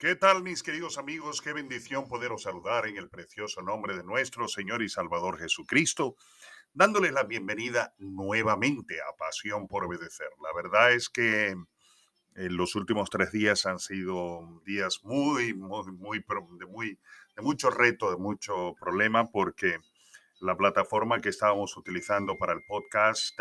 ¿Qué tal mis queridos amigos? Qué bendición poderos saludar en el precioso nombre de nuestro Señor y Salvador Jesucristo, dándoles la bienvenida nuevamente a Pasión por Obedecer. La verdad es que en los últimos tres días han sido días muy, muy, muy, de, muy, de mucho reto, de mucho problema, porque la plataforma que estábamos utilizando para el podcast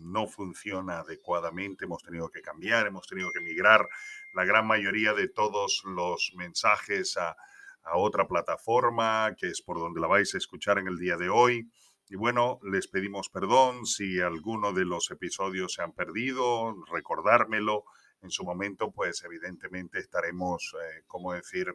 no funciona adecuadamente. Hemos tenido que cambiar, hemos tenido que migrar la gran mayoría de todos los mensajes a, a otra plataforma, que es por donde la vais a escuchar en el día de hoy. Y bueno, les pedimos perdón si alguno de los episodios se han perdido, recordármelo. En su momento, pues evidentemente estaremos, eh, ¿cómo decir?,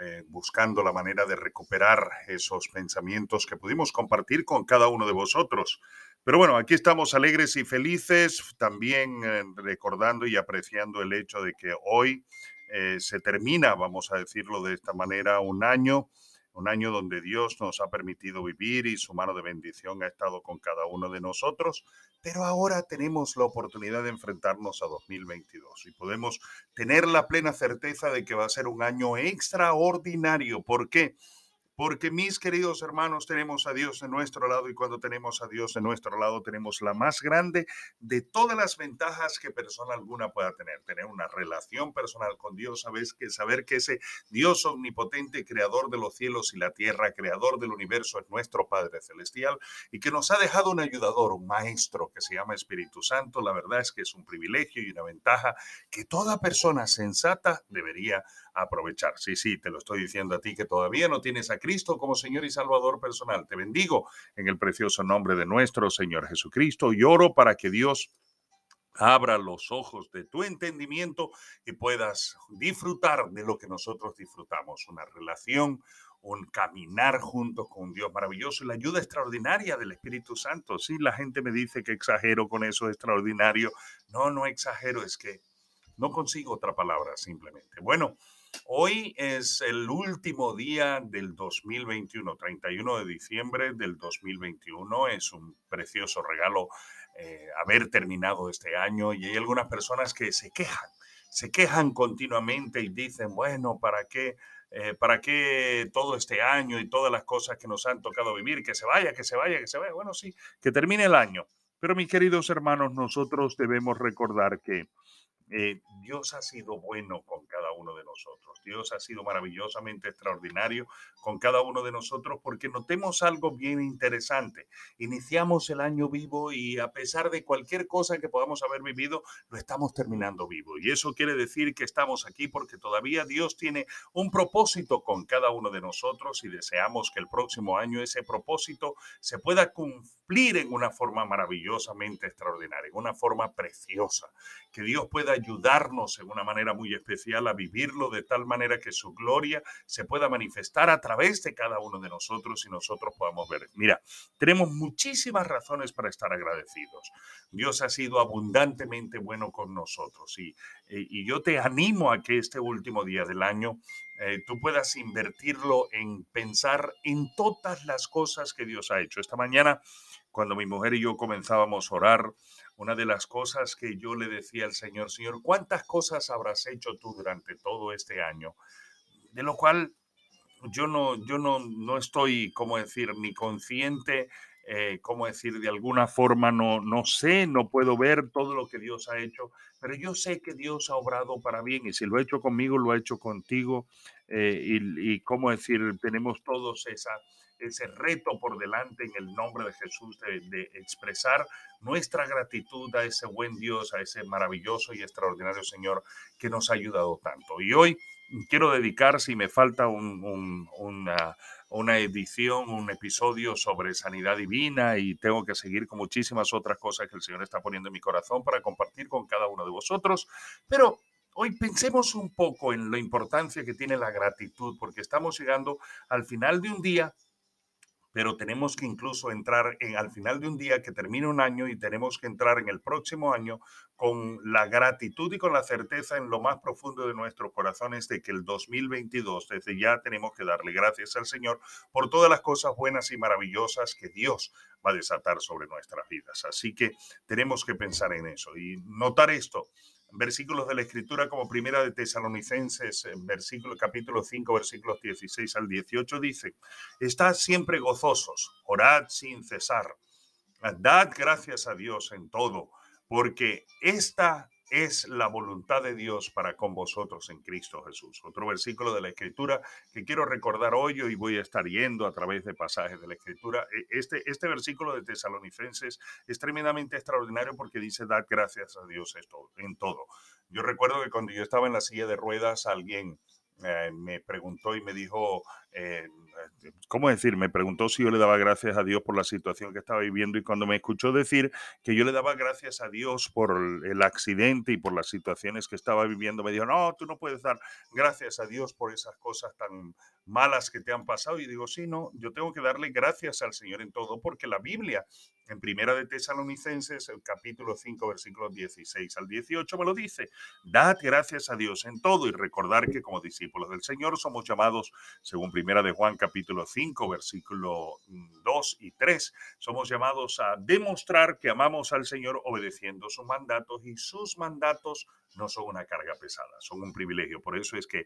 eh, buscando la manera de recuperar esos pensamientos que pudimos compartir con cada uno de vosotros. Pero bueno, aquí estamos alegres y felices, también eh, recordando y apreciando el hecho de que hoy eh, se termina, vamos a decirlo de esta manera, un año un año donde Dios nos ha permitido vivir y su mano de bendición ha estado con cada uno de nosotros, pero ahora tenemos la oportunidad de enfrentarnos a 2022 y podemos tener la plena certeza de que va a ser un año extraordinario. ¿Por qué? Mis queridos hermanos, tenemos a Dios en nuestro lado y cuando tenemos a Dios en nuestro lado tenemos la más grande de todas las ventajas que persona alguna pueda tener. Tener una relación personal con Dios, sabes que saber que ese Dios omnipotente, creador de los cielos y la tierra, creador del universo, es nuestro Padre celestial y que nos ha dejado un ayudador, un maestro que se llama Espíritu Santo. La verdad es que es un privilegio y una ventaja que toda persona sensata debería aprovechar. Sí, sí, te lo estoy diciendo a ti que todavía no tienes a Cristo como Señor y Salvador personal. Te bendigo en el precioso nombre de nuestro Señor Jesucristo y oro para que Dios abra los ojos de tu entendimiento y puedas disfrutar de lo que nosotros disfrutamos, una relación, un caminar juntos con Dios maravilloso y la ayuda extraordinaria del Espíritu Santo. Sí, la gente me dice que exagero con eso extraordinario. No, no exagero, es que no consigo otra palabra simplemente. Bueno, Hoy es el último día del 2021, 31 de diciembre del 2021. Es un precioso regalo eh, haber terminado este año y hay algunas personas que se quejan, se quejan continuamente y dicen, bueno, ¿para qué? Eh, ¿Para qué todo este año y todas las cosas que nos han tocado vivir? Que se vaya, que se vaya, que se vaya. Bueno, sí, que termine el año. Pero mis queridos hermanos, nosotros debemos recordar que eh, Dios ha sido bueno con cada uno de nosotros. Dios ha sido maravillosamente extraordinario con cada uno de nosotros porque notemos algo bien interesante. Iniciamos el año vivo y a pesar de cualquier cosa que podamos haber vivido, lo estamos terminando vivo. Y eso quiere decir que estamos aquí porque todavía Dios tiene un propósito con cada uno de nosotros y deseamos que el próximo año ese propósito se pueda cumplir en una forma maravillosamente extraordinaria, en una forma preciosa. Que Dios pueda ayudarnos en una manera muy especial a vivirlo de tal manera que su gloria se pueda manifestar a través de cada uno de nosotros y nosotros podamos ver. Mira, tenemos muchísimas razones para estar agradecidos. Dios ha sido abundantemente bueno con nosotros y, y yo te animo a que este último día del año eh, tú puedas invertirlo en pensar en todas las cosas que Dios ha hecho. Esta mañana, cuando mi mujer y yo comenzábamos a orar, una de las cosas que yo le decía al Señor, Señor, ¿cuántas cosas habrás hecho tú durante todo este año? De lo cual yo no, yo no, no estoy, como decir, ni consciente, eh, como decir, de alguna forma no, no sé, no puedo ver todo lo que Dios ha hecho, pero yo sé que Dios ha obrado para bien y si lo ha hecho conmigo, lo ha hecho contigo. Eh, y, y, como decir, tenemos todos esa, ese reto por delante en el nombre de Jesús de, expresar nuestra gratitud a ese buen Dios, a ese maravilloso y extraordinario Señor que nos ha ayudado tanto. Y hoy quiero dedicar, si me falta una, una edición, un episodio sobre sanidad divina y tengo que seguir con muchísimas otras cosas que el Señor está poniendo en mi corazón para compartir con cada uno de vosotros, pero Hoy pensemos un poco en la importancia que tiene la gratitud, porque estamos llegando al final de un día pero tenemos que incluso entrar en, al final de un día que termine un año y tenemos que entrar en el próximo año con la gratitud y con la certeza en lo más profundo de nuestros corazones de que el 2022, desde ya tenemos que darle gracias al Señor por todas las cosas buenas y maravillosas que Dios va a desatar sobre nuestras vidas. Así que tenemos que pensar en eso y notar esto versículos de la Escritura como primera de Tesalonicenses, versículo, capítulo 5, versículos 16 al 18, dice, estad siempre gozosos, orad sin cesar, dad gracias a Dios en todo, porque esta es la voluntad de Dios para con vosotros en Cristo Jesús. Otro versículo de la Escritura que quiero recordar hoy y voy a estar yendo a través de pasajes de la Escritura. E, este, este versículo de Tesalonicenses es tremendamente extraordinario porque dice, dad gracias a Dios en todo. Yo recuerdo que cuando yo estaba en la silla de ruedas, alguien eh, me preguntó y me dijo, eh, ¿cómo decir? Me preguntó si yo le daba gracias a Dios por la situación que estaba viviendo y cuando me escuchó decir que yo le daba gracias a Dios por el accidente y por las situaciones que estaba viviendo, me dijo, no, tú no puedes dar gracias a Dios por esas cosas tan malas que te han pasado. Y digo, sí, no, yo tengo que darle gracias al Señor en todo porque la Biblia en Primera de Tesalonicenses, el capítulo 5, versículos 16 al 18, me lo dice. Dad gracias a Dios en todo y recordar que como discípulos del Señor somos llamados, según Primera de Juan, capítulo 5, versículo 2 y 3, somos llamados a demostrar que amamos al Señor obedeciendo sus mandatos y sus mandatos no son una carga pesada, son un privilegio. Por eso es que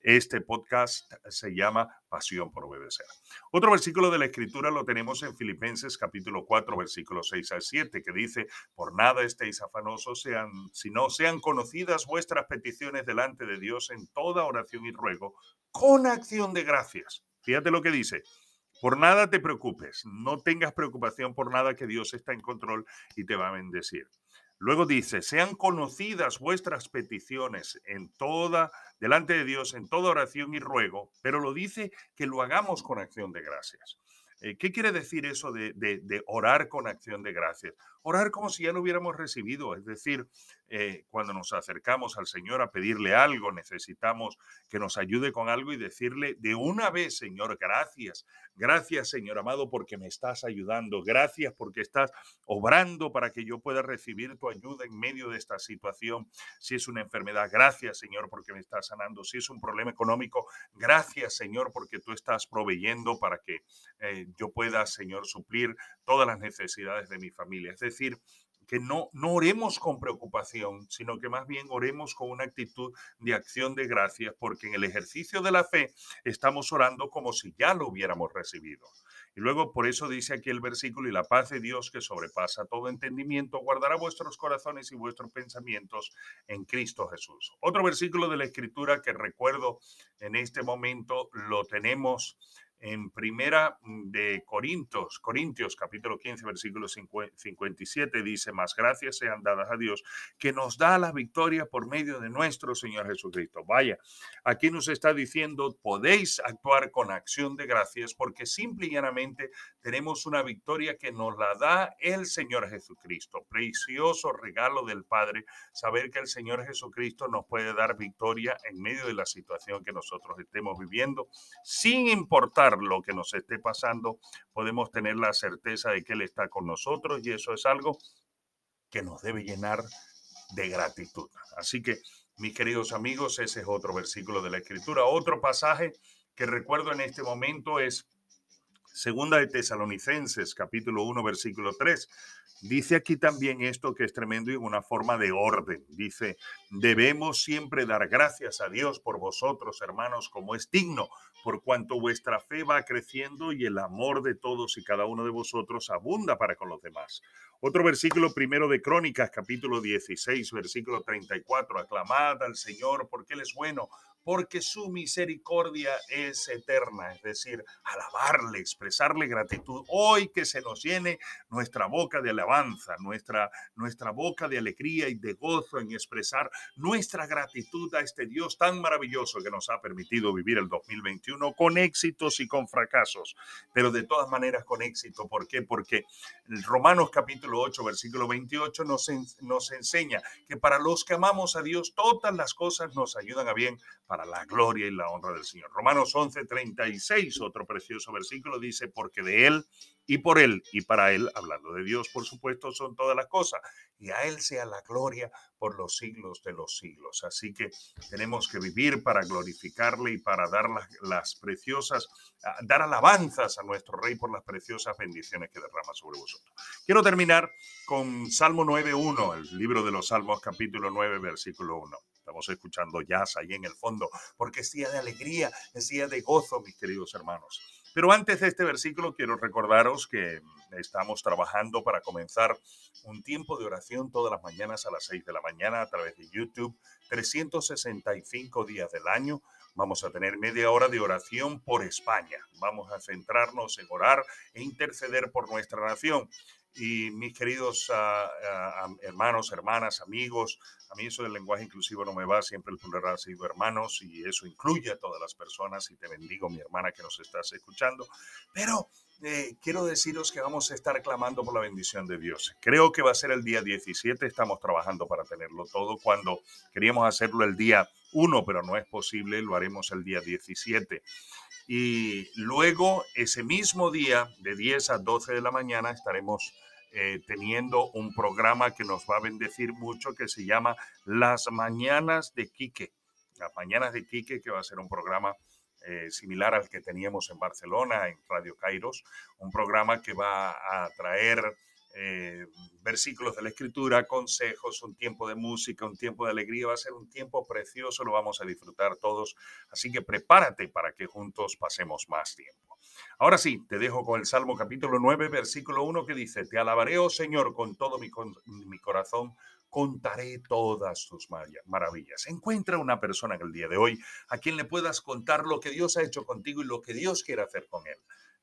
este podcast se llama Pasión por Obedecer. Otro versículo de la Escritura lo tenemos en Filipenses capítulo 4, versículos 6 al 7, que dice, por nada estéis afanosos, sean, sino sean conocidas vuestras peticiones delante de Dios en toda oración y ruego, con acción de gracias. Fíjate lo que dice. Por nada te preocupes, no tengas preocupación por nada que Dios está en control y te va a bendecir. Luego dice, sean conocidas vuestras peticiones en toda, delante de Dios, en toda oración y ruego, pero lo dice que lo hagamos con acción de gracias. Eh, ¿Qué quiere decir eso de, orar con acción de gracias? Orar como si ya lo hubiéramos recibido, es decir, eh, cuando nos acercamos al Señor a pedirle algo, necesitamos que nos ayude con algo y decirle de una vez, Señor, gracias, gracias, Señor amado, porque me estás ayudando, gracias porque estás obrando para que yo pueda recibir tu ayuda en medio de esta situación. Si es una enfermedad, gracias, Señor, porque me estás sanando. Si es un problema económico, gracias, Señor, porque tú estás proveyendo para que eh, yo pueda, Señor, suplir todas las necesidades de mi familia. Es decir, que no, no oremos con preocupación, sino que más bien oremos con una actitud de acción de gracias, porque en el ejercicio de la fe estamos orando como si ya lo hubiéramos recibido. Y luego por eso dice aquí el versículo, y la paz de Dios que sobrepasa todo entendimiento, guardará vuestros corazones y vuestros pensamientos en Cristo Jesús. Otro versículo de la escritura que recuerdo en este momento lo tenemos en primera de Corintios, Corintios capítulo 15, versículo 57, dice, más gracias sean dadas a Dios, que nos da la victoria por medio de nuestro Señor Jesucristo. Vaya, aquí nos está diciendo, podéis actuar con acción de gracias porque simple y llanamente tenemos una victoria que nos la da el Señor Jesucristo. Precioso regalo del Padre, saber que el Señor Jesucristo nos puede dar victoria en medio de la situación que nosotros estemos viviendo, sin importar lo que nos esté pasando, podemos tener la certeza de que Él está con nosotros y eso es algo que nos debe llenar de gratitud. Así que, mis queridos amigos, ese es otro versículo de la Escritura. Otro pasaje que recuerdo en este momento es Segunda de Tesalonicenses, capítulo 1, versículo 3. Dice aquí también esto que es tremendo y una forma de orden. Dice, debemos siempre dar gracias a Dios por vosotros, hermanos, como es digno, por cuanto vuestra fe va creciendo y el amor de todos y cada uno de vosotros abunda para con los demás. Otro versículo primero de Crónicas, capítulo 16, versículo 34. Aclamad al Señor porque Él es bueno porque su misericordia es eterna, es decir, alabarle, expresarle gratitud. Hoy que se nos llene nuestra boca de alabanza, nuestra, nuestra boca de alegría y de gozo en expresar nuestra gratitud a este Dios tan maravilloso que nos ha permitido vivir el 2021 con éxitos y con fracasos, pero de todas maneras con éxito. ¿Por qué? Porque Romanos capítulo 8, versículo 28 nos, nos enseña que para los que amamos a Dios, todas las cosas nos ayudan a bien para la gloria y la honra del Señor. Romanos 11, 36, otro precioso versículo, dice, porque de Él y por Él y para Él, hablando de Dios, por supuesto, son todas las cosas. Y a Él sea la gloria por los siglos de los siglos. Así que tenemos que vivir para glorificarle y para dar las, preciosas, dar alabanzas a nuestro Rey por las preciosas bendiciones que derrama sobre vosotros. Quiero terminar con Salmo 9.1, el libro de los Salmos capítulo 9, versículo 1. Estamos escuchando jazz ahí en el fondo, porque es día de alegría, es día de gozo, mis queridos hermanos. Pero antes de este versículo, quiero recordaros que estamos trabajando para comenzar un tiempo de oración todas las mañanas a las 6 de la mañana a través de YouTube, 365 días del año. Vamos a tener media hora de oración por España. Vamos a centrarnos en orar e interceder por nuestra nación. Y mis queridos ah, ah, hermanos, hermanas, amigos, a mí eso del lenguaje inclusivo no me va, siempre el plural ha sido hermanos y eso incluye a todas las personas y te bendigo mi hermana que nos estás escuchando. Pero eh, quiero deciros que vamos a estar clamando por la bendición de Dios. Creo que va a ser el día 17, estamos trabajando para tenerlo todo. Cuando queríamos hacerlo el día 1, pero no es posible, lo haremos el día 17. Y luego, ese mismo día, de 10 a 12 de la mañana, estaremos eh, teniendo un programa que nos va a bendecir mucho que se llama Las Mañanas de Quique. Las Mañanas de Quique, que va a ser un programa eh, similar al que teníamos en Barcelona, en Radio Kairos, un programa que va a traer eh, versículos de la escritura, consejos, un tiempo de música, un tiempo de alegría. Va a ser un tiempo precioso, lo vamos a disfrutar todos. Así que prepárate para que juntos pasemos más tiempo. Ahora sí, te dejo con el Salmo capítulo 9, versículo 1 que dice, Te alabaré, oh Señor, con todo mi, mi corazón, contaré todas tus maravillas. Encuentra una persona en el día de hoy a quien le puedas contar lo que Dios ha hecho contigo y lo que Dios quiere hacer con él.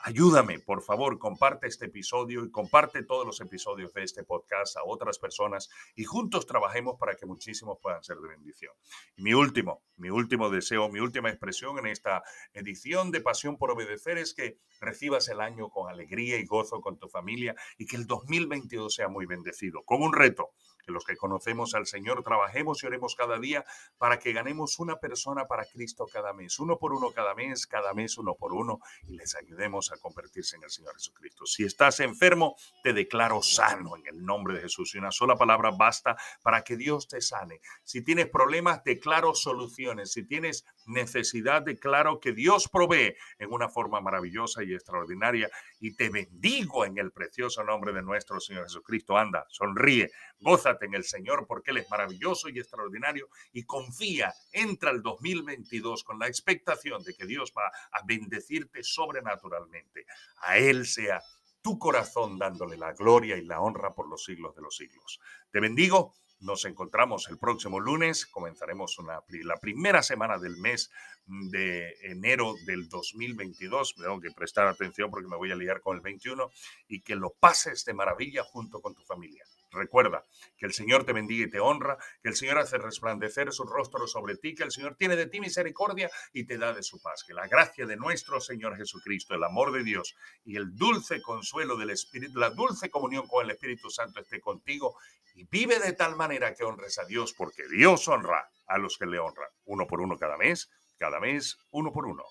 Ayúdame, por favor, comparte este episodio y comparte todos los episodios de este podcast a otras personas y juntos trabajemos para que muchísimos puedan ser de bendición. Mi último, mi último deseo, mi última expresión en esta edición de Pasión por Obedecer es que recibas el año con alegría y gozo con tu familia y que el 2022 sea muy bendecido, con un reto que los que conocemos al Señor trabajemos y oremos cada día para que ganemos una persona para Cristo cada mes, uno por uno cada mes, cada mes uno por uno, y les ayudemos a convertirse en el Señor Jesucristo. Si estás enfermo, te declaro sano en el nombre de Jesús. Y una sola palabra basta para que Dios te sane. Si tienes problemas, declaro soluciones. Si tienes necesidad, declaro que Dios provee en una forma maravillosa y extraordinaria. Y te bendigo en el precioso nombre de nuestro Señor Jesucristo. Anda, sonríe, goza en el Señor porque Él es maravilloso y extraordinario y confía, entra el 2022 con la expectación de que Dios va a bendecirte sobrenaturalmente. A Él sea tu corazón dándole la gloria y la honra por los siglos de los siglos. Te bendigo. Nos encontramos el próximo lunes. Comenzaremos una, la primera semana del mes de enero del 2022. Me tengo que prestar atención porque me voy a liar con el 21 y que lo pases de maravilla junto con tu familia. Recuerda que el Señor te bendiga y te honra, que el Señor hace resplandecer su rostro sobre ti, que el Señor tiene de ti misericordia y te da de su paz. Que la gracia de nuestro Señor Jesucristo, el amor de Dios y el dulce consuelo del Espíritu, la dulce comunión con el Espíritu Santo esté contigo y vive de tal manera que honres a Dios, porque Dios honra a los que le honran, uno por uno cada mes, cada mes, uno por uno.